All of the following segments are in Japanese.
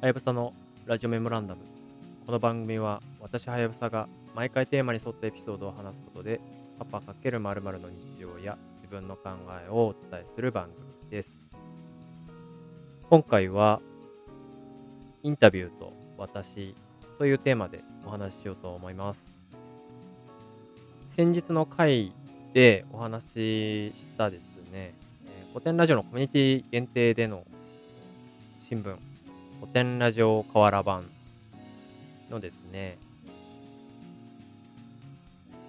はやぶさのラジオメモランダム。この番組は私はやぶさが毎回テーマに沿ったエピソードを話すことで、パパ×〇〇の日常や自分の考えをお伝えする番組です。今回は、インタビューと私というテーマでお話ししようと思います。先日の回でお話ししたですね、古典ラジオのコミュニティ限定での新聞、古典ラジオ河原版のですね、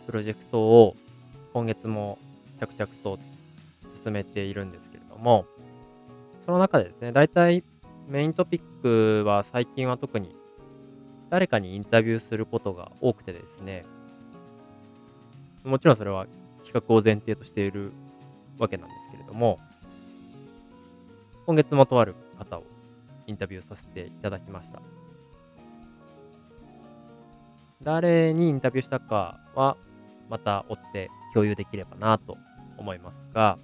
プロジェクトを今月も着々と進めているんですけれども、その中でですね、大体メイントピックは最近は特に誰かにインタビューすることが多くてですね、もちろんそれは企画を前提としているわけなんですけれども、今月もとある方をインタビューさせていただきました。誰にインタビューしたかは、また追って共有できればなと思いますが、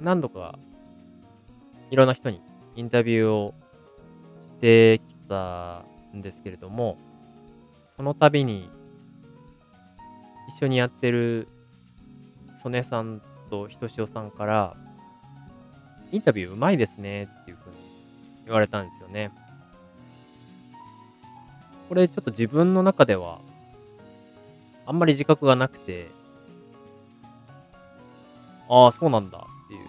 何度かいろんな人にインタビューをしてきたんですけれども、その度に一緒にやってる曽根さんとひとしおさんから、インタビューうまいですねっていうふうに言われたんですよね。これちょっと自分の中ではあんまり自覚がなくて、ああ、そうなんだっていう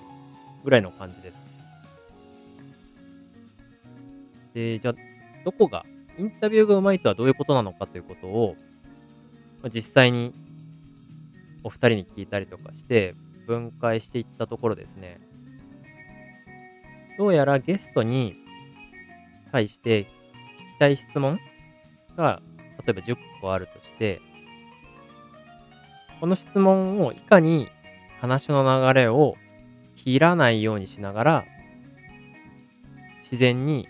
ぐらいの感じです。で、じゃあ、どこが、インタビューがうまいとはどういうことなのかということを、まあ、実際にお二人に聞いたりとかして分解していったところですね、どうやらゲストに対して聞きたい質問が、例えば10個あるとして、この質問をいかに話の流れを切らないようにしながら、自然に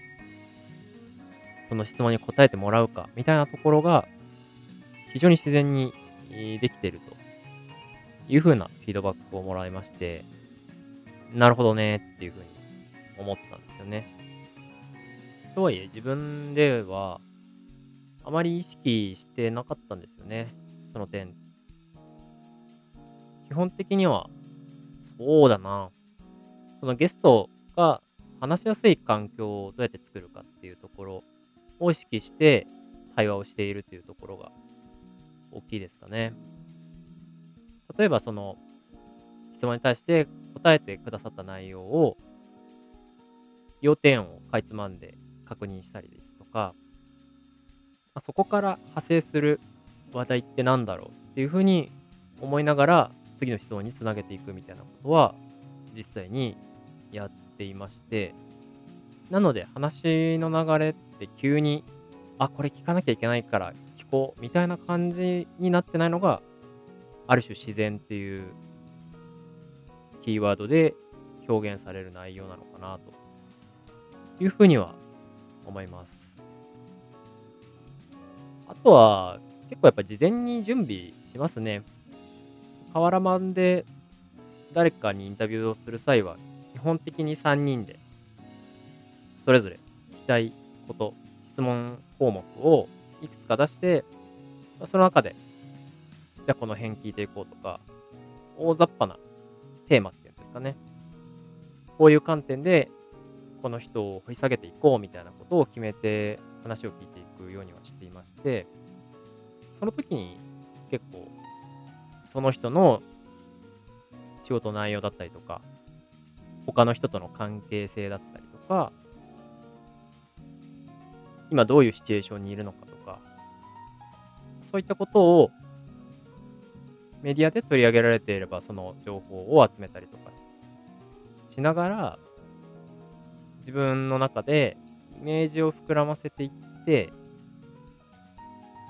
その質問に答えてもらうか、みたいなところが、非常に自然にできているというふうなフィードバックをもらいまして、なるほどねっていうふうに思ったんですよね。とはいえ自分ではあまり意識してなかったんですよね。その点。基本的には、そうだな。そのゲストが話しやすい環境をどうやって作るかっていうところを意識して対話をしているというところが大きいですかね。例えばその質問に対して答えてくださった内容を要点をかいつまんで確認したりですとか、ま、そこから派生する話題って何だろうっていうふうに思いながら次の質問につなげていくみたいなことは実際にやっていましてなので話の流れって急にあこれ聞かなきゃいけないから聞こうみたいな感じになってないのがある種自然っていうキーワードで表現される内容なのかなというふうには思います。あとは結構やっぱ事前に準備しますね。河原版で誰かにインタビューをする際は基本的に3人でそれぞれ聞きたいこと、質問項目をいくつか出して、その中でじゃあこの辺聞いていこうとか、大雑把なテーマっていうんですかね。こういう観点で、この人を掘り下げていこうみたいなことを決めて話を聞いていくようにはしていまして、その時に結構、その人の仕事内容だったりとか、他の人との関係性だったりとか、今どういうシチュエーションにいるのかとか、そういったことをメディアで取り上げられていれば、その情報を集めたりとかしながら、自分の中でイメージを膨らませていって、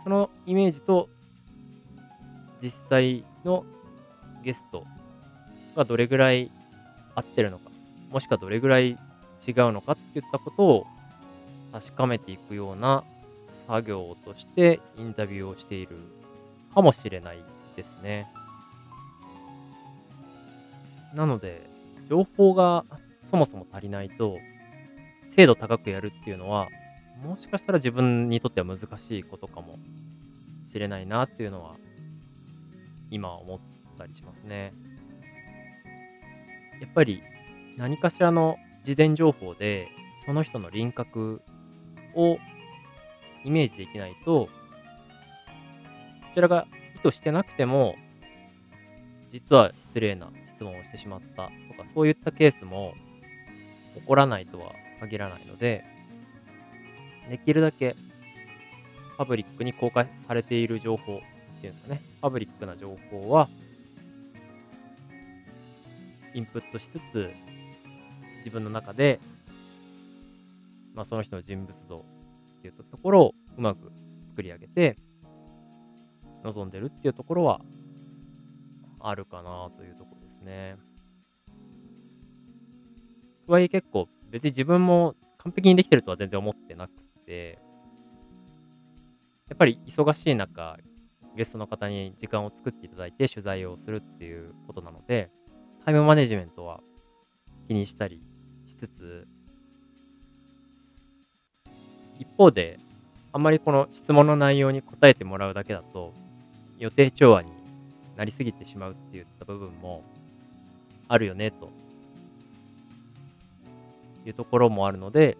そのイメージと実際のゲストがどれぐらい合ってるのか、もしくはどれぐらい違うのかっていったことを確かめていくような作業としてインタビューをしているかもしれないですね。なので、情報がそもそも足りないと、精度高くやるっていうのは、もしかしたら自分にとっては難しいことかもしれないなっていうのは、今思ったりしますね。やっぱり何かしらの事前情報で、その人の輪郭をイメージできないと、こちらが意図してなくても、実は失礼な質問をしてしまったとか、そういったケースも起こらないとは限らないので、できるだけパブリックに公開されている情報っていうんですかね、パブリックな情報は、インプットしつつ、自分の中で、まあ、その人の人物像っていうところをうまく作り上げて、望んでるっていうところはあるかなというところですね。とはいえ結構別に自分も完璧にできてるとは全然思ってなくて、やっぱり忙しい中、ゲストの方に時間を作っていただいて取材をするっていうことなので、タイムマネジメントは気にしたりしつつ、一方で、あんまりこの質問の内容に答えてもらうだけだと、予定調和になりすぎてしまうっていった部分もあるよね、というところもあるので、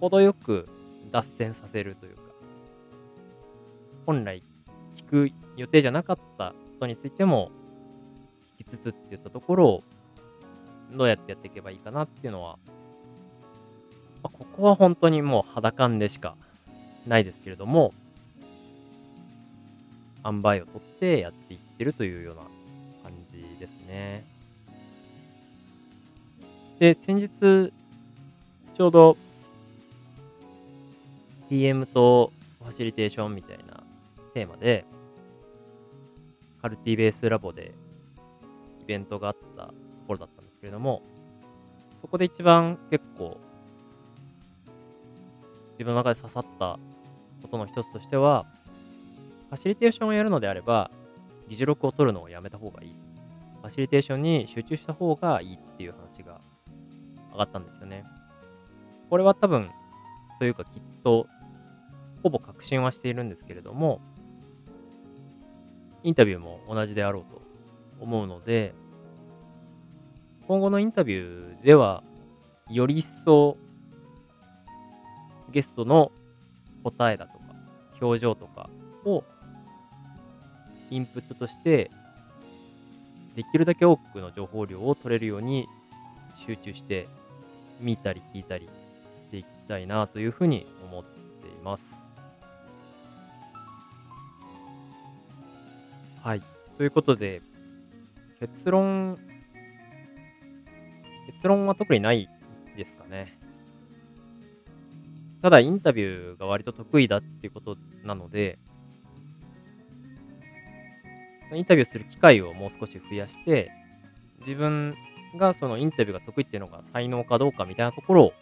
程よく脱線させるというか、本来聞く予定じゃなかったことについても聞きつつっていったところをどうやってやっていけばいいかなっていうのは、まあ、ここは本当にもう肌感でしかないですけれども、塩梅をとってやっていってるというような感じですね。で、先日、ちょうど PM とファシリテーションみたいなテーマで、カルティベースラボでイベントがあったところだったんですけれども、そこで一番結構自分の中で刺さったことの一つとしては、ファシリテーションをやるのであれば、議事録を取るのをやめた方がいい。ファシリテーションに集中した方がいいっていう話が上がったんですよね。これは多分、というかきっと、ほぼ確信はしているんですけれども、インタビューも同じであろうと思うので、今後のインタビューでは、より一層、ゲストの答えだとか、表情とかをインプットとして、できるだけ多くの情報量を取れるように集中して見たり聞いたりしていきたいなというふうに思っています。はい。ということで、結論、結論は特にないですかね。ただ、インタビューが割と得意だっていうことなので、インタビューする機会をもう少し増やして、自分がそのインタビューが得意っていうのが才能かどうかみたいなところを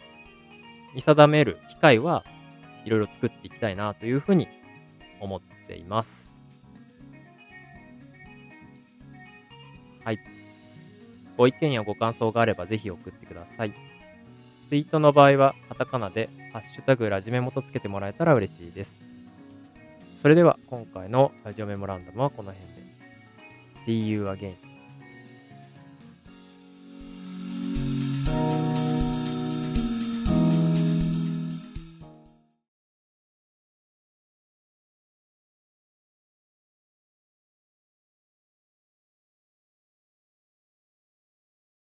見定める機会はいろいろ作っていきたいなというふうに思っています。はい。ご意見やご感想があればぜひ送ってください。ツイートの場合はカタカナでハッシュタグラジメモとつけてもらえたら嬉しいです。それでは今回のラジオメモランダムはこの辺で。See you again.